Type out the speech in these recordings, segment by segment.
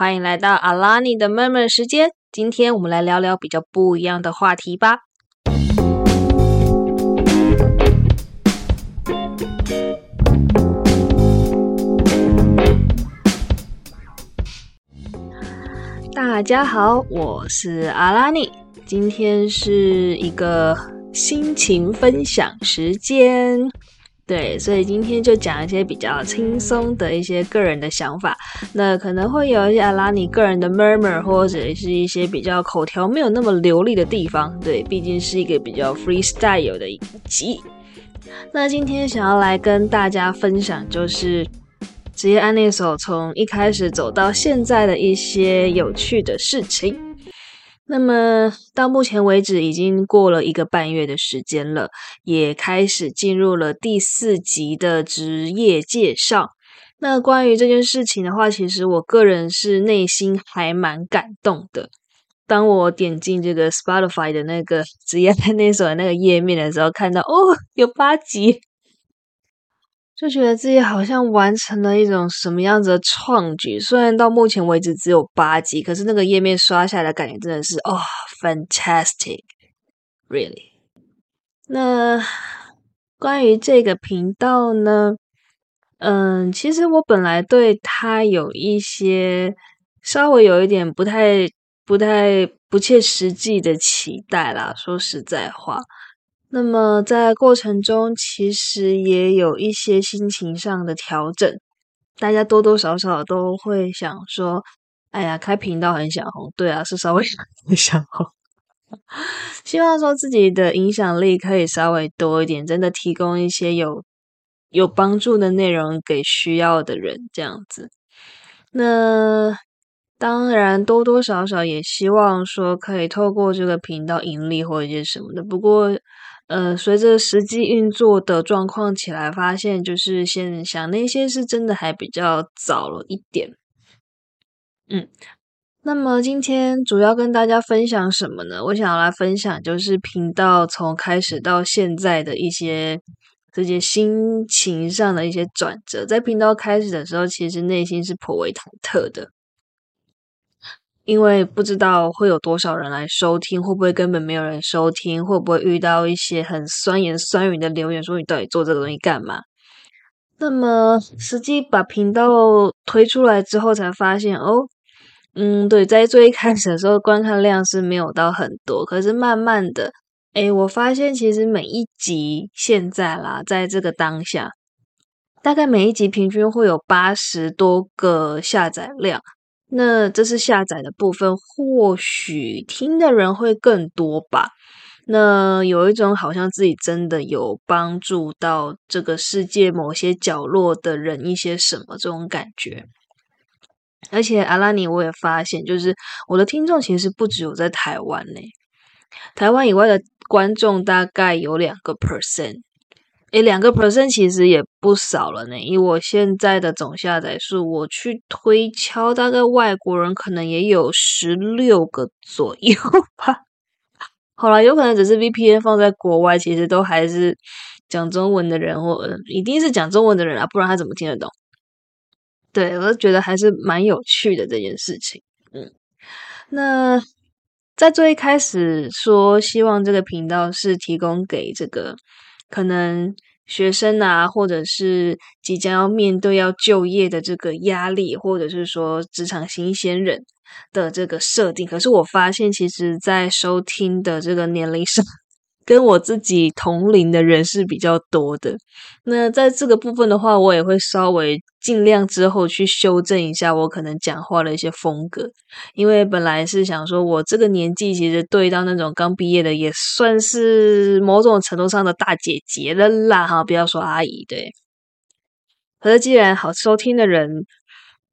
欢迎来到阿拉尼的闷闷时间。今天我们来聊聊比较不一样的话题吧。大家好，我是阿拉尼，今天是一个心情分享时间。对，所以今天就讲一些比较轻松的一些个人的想法。那可能会有一些阿拉尼个人的 murmur，或者是一些比较口条没有那么流利的地方。对，毕竟是一个比较 freestyle 的一集。那今天想要来跟大家分享，就是职业安利手从一开始走到现在的一些有趣的事情。那么到目前为止，已经过了一个半月的时间了，也开始进入了第四集的职业介绍。那关于这件事情的话，其实我个人是内心还蛮感动的。当我点进这个 Spotify 的那个 职业那首的那个页面的时候，看到哦，有八集。就觉得自己好像完成了一种什么样子的创举，虽然到目前为止只有八集，可是那个页面刷下来的感觉真的是哦，fantastic，really。那关于这个频道呢，嗯，其实我本来对它有一些稍微有一点不太、不太不切实际的期待啦，说实在话。那么在过程中，其实也有一些心情上的调整。大家多多少少都会想说：“哎呀，开频道很想红。”对啊，是稍微 想红。希望说自己的影响力可以稍微多一点，真的提供一些有有帮助的内容给需要的人，这样子。那当然多多少少也希望说可以透过这个频道盈利或者什么的。不过。呃，随着实际运作的状况起来，发现就是先想那些是真的还比较早了一点。嗯，那么今天主要跟大家分享什么呢？我想要来分享就是频道从开始到现在的一些这些心情上的一些转折。在频道开始的时候，其实内心是颇为忐忑的。因为不知道会有多少人来收听，会不会根本没有人收听？会不会遇到一些很酸言酸语的留言，说你到底做这个东西干嘛？那么实际把频道推出来之后，才发现哦，嗯，对，在最一开始的时候，观看量是没有到很多，可是慢慢的，哎，我发现其实每一集现在啦，在这个当下，大概每一集平均会有八十多个下载量。那这是下载的部分，或许听的人会更多吧。那有一种好像自己真的有帮助到这个世界某些角落的人一些什么这种感觉。而且阿拉尼，我也发现，就是我的听众其实不只有在台湾呢，台湾以外的观众大概有两个 percent。诶，两个 percent 其实也不少了呢。以我现在的总下载数，我去推敲，大概外国人可能也有十六个左右吧。好了，有可能只是 VPN 放在国外，其实都还是讲中文的人，或一定是讲中文的人啊，不然他怎么听得懂？对我觉得还是蛮有趣的这件事情。嗯，那在最一开始说希望这个频道是提供给这个。可能学生啊，或者是即将要面对要就业的这个压力，或者是说职场新鲜人的这个设定，可是我发现，其实，在收听的这个年龄上。跟我自己同龄的人是比较多的，那在这个部分的话，我也会稍微尽量之后去修正一下我可能讲话的一些风格，因为本来是想说我这个年纪其实对到那种刚毕业的也算是某种程度上的大姐姐了啦，哈，不要说阿姨，对。可是既然好收听的人。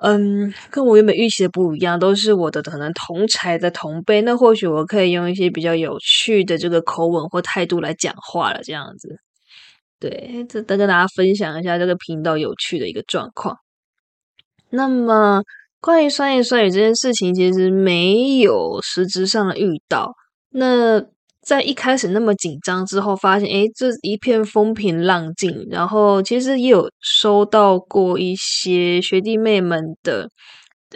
嗯，跟我原本预期的不一样，都是我的可能同才的同辈，那或许我可以用一些比较有趣的这个口吻或态度来讲话了，这样子。对，这再跟大家分享一下这个频道有趣的一个状况。那么，关于酸言酸语这件事情，其实没有实质上的遇到。那。在一开始那么紧张之后，发现诶这一片风平浪静。然后其实也有收到过一些学弟妹们的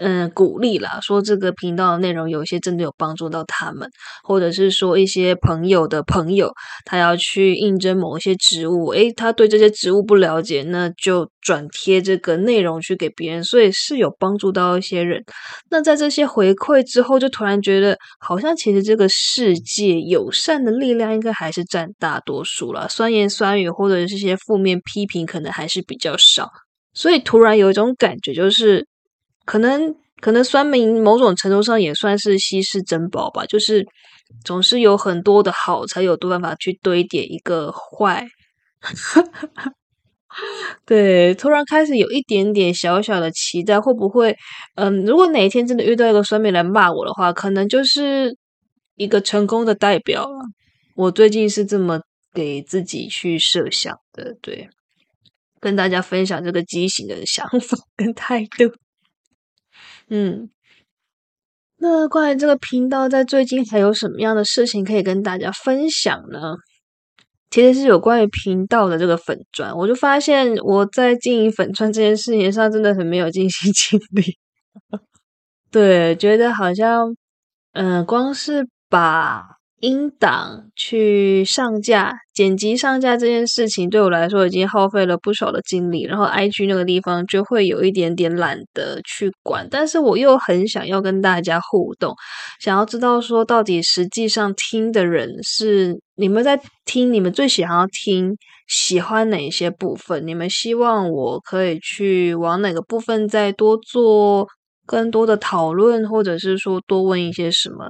嗯，鼓励啦，说这个频道的内容有一些真的有帮助到他们，或者是说一些朋友的朋友，他要去应征某一些职务，诶，他对这些职务不了解，那就转贴这个内容去给别人，所以是有帮助到一些人。那在这些回馈之后，就突然觉得，好像其实这个世界友善的力量应该还是占大多数了，酸言酸语或者是些负面批评，可能还是比较少。所以突然有一种感觉，就是。可能可能酸民某种程度上也算是稀世珍宝吧，就是总是有很多的好，才有多办法去堆叠一个坏。对，突然开始有一点点小小的期待，会不会？嗯，如果哪一天真的遇到一个酸民来骂我的话，可能就是一个成功的代表了。我最近是这么给自己去设想的，对，跟大家分享这个畸形的想法跟态度。嗯，那关于这个频道，在最近还有什么样的事情可以跟大家分享呢？其实是有关于频道的这个粉钻，我就发现我在经营粉钻这件事情上真的很没有尽心尽力。对，觉得好像，嗯，光是把。音档去上架、剪辑上架这件事情，对我来说已经耗费了不少的精力。然后，IG 那个地方就会有一点点懒得去管，但是我又很想要跟大家互动，想要知道说到底实际上听的人是你们在听，你们最想要听、喜欢哪些部分？你们希望我可以去往哪个部分再多做更多的讨论，或者是说多问一些什么？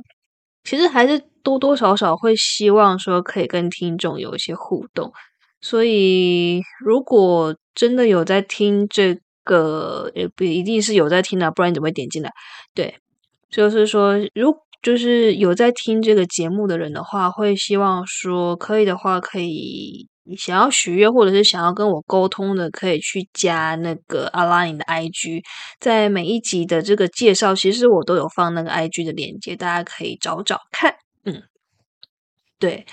其实还是多多少少会希望说可以跟听众有一些互动，所以如果真的有在听这个，也不一定是有在听的，不然你怎么会点进来？对，就是说，如就是有在听这个节目的人的话，会希望说可以的话可以。想要许愿，或者是想要跟我沟通的，可以去加那个阿拉尼的 IG，在每一集的这个介绍，其实我都有放那个 IG 的链接，大家可以找找看。嗯，对，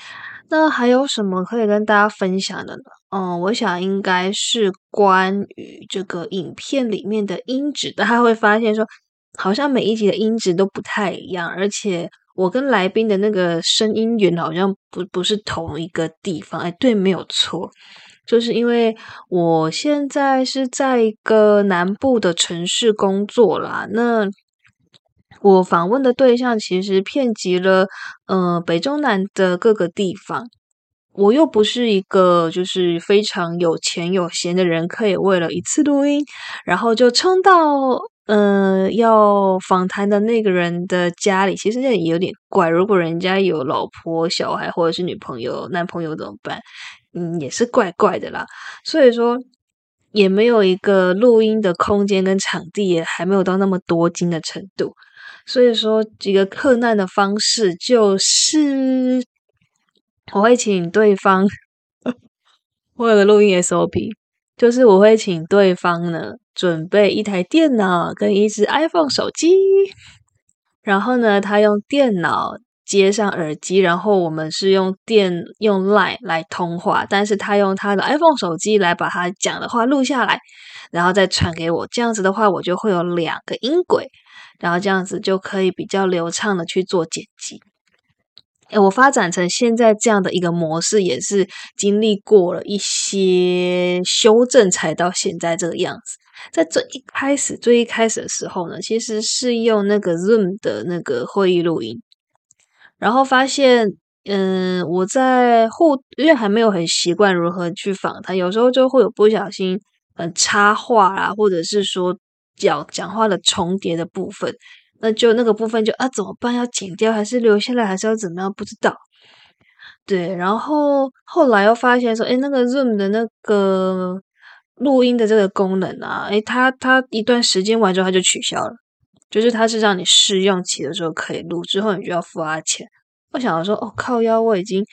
那还有什么可以跟大家分享的呢？嗯，我想应该是关于这个影片里面的音质，大家会发现说，好像每一集的音质都不太一样，而且。我跟来宾的那个声音源好像不不是同一个地方，哎，对，没有错，就是因为我现在是在一个南部的城市工作啦。那我访问的对象其实遍及了呃北中南的各个地方，我又不是一个就是非常有钱有闲的人，可以为了一次录音，然后就冲到。嗯，要访谈的那个人的家里，其实也有点怪。如果人家有老婆、小孩，或者是女朋友、男朋友怎么办？嗯，也是怪怪的啦。所以说，也没有一个录音的空间跟场地，也还没有到那么多金的程度。所以说，几个克难的方式就是，我会请对方，我有个录音 SOP。就是我会请对方呢准备一台电脑跟一只 iPhone 手机，然后呢他用电脑接上耳机，然后我们是用电用 Line 来通话，但是他用他的 iPhone 手机来把他讲的话录下来，然后再传给我。这样子的话，我就会有两个音轨，然后这样子就可以比较流畅的去做剪辑。哎，我发展成现在这样的一个模式，也是经历过了一些修正，才到现在这个样子。在最一开始、最一开始的时候呢，其实是用那个 Zoom 的那个会议录音，然后发现，嗯，我在互，因为还没有很习惯如何去访谈，有时候就会有不小心，嗯，插话啦，或者是说讲讲话的重叠的部分。那就那个部分就啊怎么办？要剪掉还是留下来，还是要怎么样？不知道。对，然后后来又发现说，哎，那个 Zoom 的那个录音的这个功能啊，哎，它它一段时间完之后它就取消了，就是它是让你试用期的时候可以录，之后你就要付他钱。我想说，哦靠腰，我已经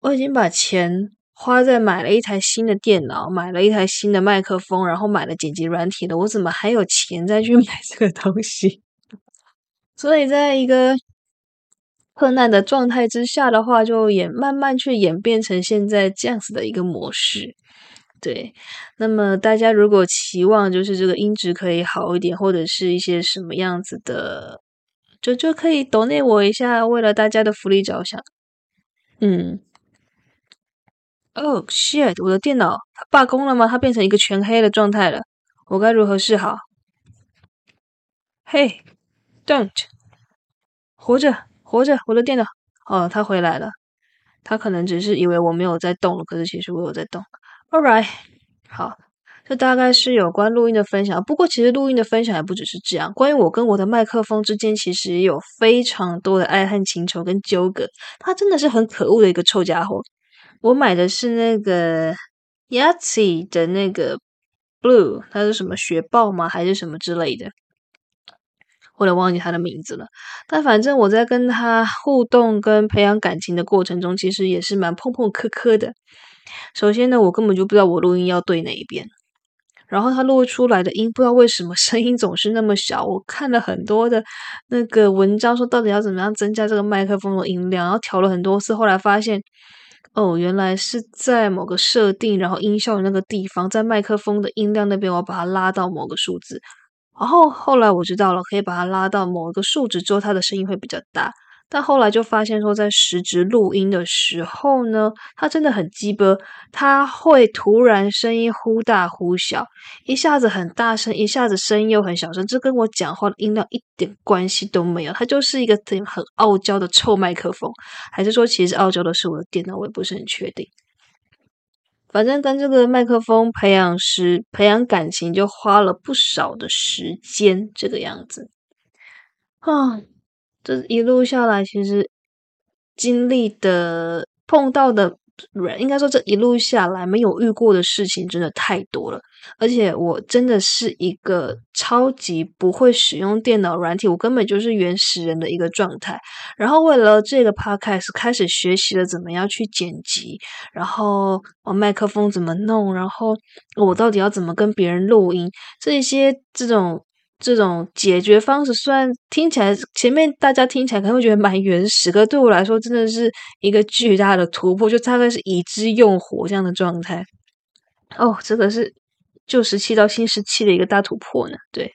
我已经把钱花在买了一台新的电脑，买了一台新的麦克风，然后买了剪辑软体的，我怎么还有钱再去 买这个东西？所以，在一个困难的状态之下的话，就演慢慢去演变成现在这样子的一个模式。对，那么大家如果期望就是这个音质可以好一点，或者是一些什么样子的，就就可以 donate 我一下，为了大家的福利着想。嗯。Oh shit！我的电脑它罢工了吗？它变成一个全黑的状态了。我该如何是好？Hey，don't！活着，活着！我的电脑。哦，它回来了。它可能只是以为我没有在动了，可是其实我有在动。All right，好，这大概是有关录音的分享。不过其实录音的分享也不只是这样。关于我跟我的麦克风之间，其实也有非常多的爱恨情仇跟纠葛。它真的是很可恶的一个臭家伙。我买的是那个 Yahtzee 的那个 Blue，它是什么雪豹吗？还是什么之类的？我有忘记它的名字了。但反正我在跟他互动跟培养感情的过程中，其实也是蛮碰碰磕磕的。首先呢，我根本就不知道我录音要对哪一边，然后他录出来的音不知道为什么声音总是那么小。我看了很多的那个文章，说到底要怎么样增加这个麦克风的音量，然后调了很多次，后来发现。哦，原来是在某个设定，然后音效的那个地方，在麦克风的音量那边，我把它拉到某个数字。然后后来我知道了，可以把它拉到某一个数值之后，它的声音会比较大。但后来就发现说，在实质录音的时候呢，它真的很鸡巴，它会突然声音忽大忽小，一下子很大声，一下子声音又很小声，这跟我讲话的音量一点关系都没有。它就是一个很很傲娇的臭麦克风，还是说其实傲娇的是我的电脑？我也不是很确定。反正跟这个麦克风培养师培养感情，就花了不少的时间，这个样子啊。这一路下来，其实经历的、碰到的人，应该说这一路下来没有遇过的事情真的太多了。而且我真的是一个超级不会使用电脑软体，我根本就是原始人的一个状态。然后为了这个 podcast 开始学习了怎么样去剪辑，然后我麦克风怎么弄，然后我到底要怎么跟别人录音，这些这种。这种解决方式虽然听起来前面大家听起来可能会觉得蛮原始，可对我来说真的是一个巨大的突破，就大概是已知用火这样的状态。哦，这个是旧时期到新时期的一个大突破呢。对，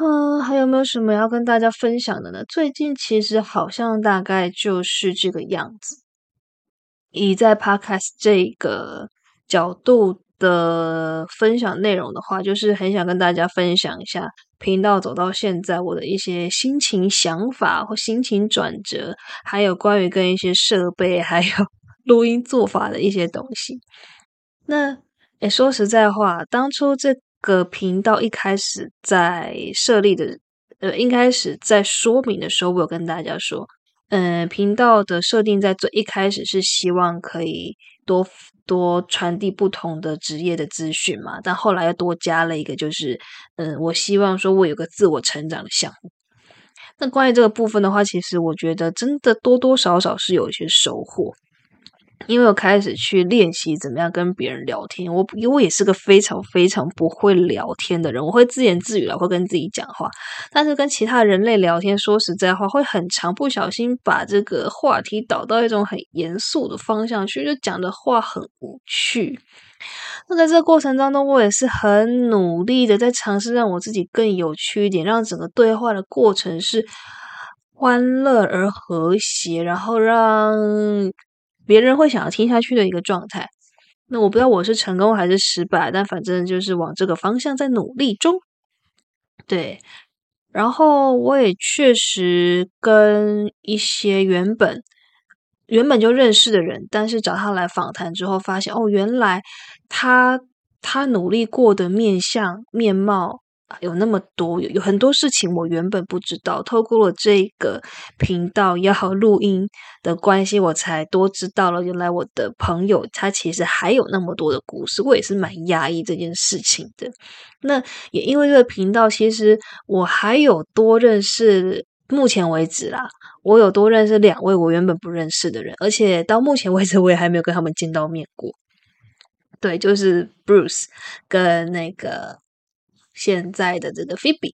嗯，还有没有什么要跟大家分享的呢？最近其实好像大概就是这个样子。以在 Podcast 这个角度。的分享内容的话，就是很想跟大家分享一下频道走到现在我的一些心情、想法或心情转折，还有关于跟一些设备还有 录音做法的一些东西。那诶，说实在话，当初这个频道一开始在设立的，呃，一开始在说明的时候，我有跟大家说，嗯，频道的设定在最一开始是希望可以多。多传递不同的职业的资讯嘛，但后来又多加了一个，就是嗯，我希望说我有个自我成长的项目。那关于这个部分的话，其实我觉得真的多多少少是有一些收获。因为我开始去练习怎么样跟别人聊天，我因为我也是个非常非常不会聊天的人，我会自言自语了，会跟自己讲话，但是跟其他人类聊天，说实在话，会很长，不小心把这个话题导到一种很严肃的方向去，就讲的话很无趣。那在这个过程当中，我也是很努力的在尝试让我自己更有趣一点，让整个对话的过程是欢乐而和谐，然后让。别人会想要听下去的一个状态，那我不知道我是成功还是失败，但反正就是往这个方向在努力中。对，然后我也确实跟一些原本原本就认识的人，但是找他来访谈之后，发现哦，原来他他努力过的面相面貌。有那么多有有很多事情我原本不知道，透过了这个频道要录音的关系，我才多知道了。原来我的朋友他其实还有那么多的故事，我也是蛮压抑这件事情的。那也因为这个频道，其实我还有多认识，目前为止啦，我有多认识两位我原本不认识的人，而且到目前为止我也还没有跟他们见到面过。对，就是 Bruce 跟那个。现在的这个菲比，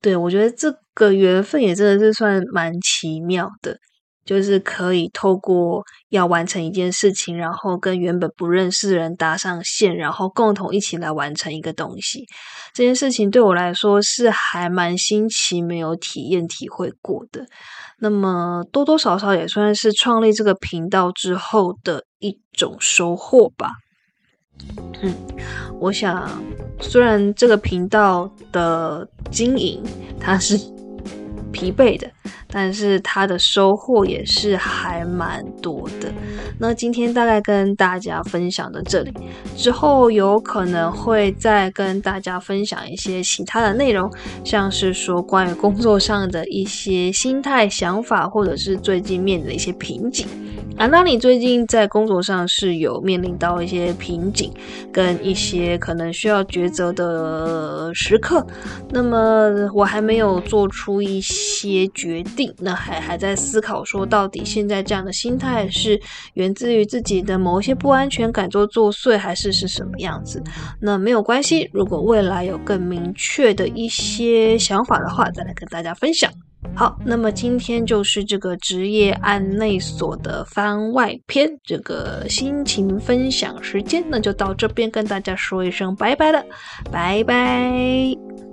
对我觉得这个缘分也真的是算蛮奇妙的。就是可以透过要完成一件事情，然后跟原本不认识的人搭上线，然后共同一起来完成一个东西。这件事情对我来说是还蛮新奇，没有体验体会过的。那么多多少少也算是创立这个频道之后的一种收获吧。嗯，我想虽然这个频道的经营它是疲惫的。但是它的收获也是还蛮多的。那今天大概跟大家分享到这里，之后有可能会再跟大家分享一些其他的内容，像是说关于工作上的一些心态、想法，或者是最近面临的一些瓶颈。啊，那你最近在工作上是有面临到一些瓶颈，跟一些可能需要抉择的时刻？那么我还没有做出一些决定那还还在思考说，到底现在这样的心态是源自于自己的某一些不安全感做作祟，还是是什么样子？那没有关系，如果未来有更明确的一些想法的话，再来跟大家分享。好，那么今天就是这个职业案内所的番外篇，这个心情分享时间，那就到这边跟大家说一声拜拜了，拜拜。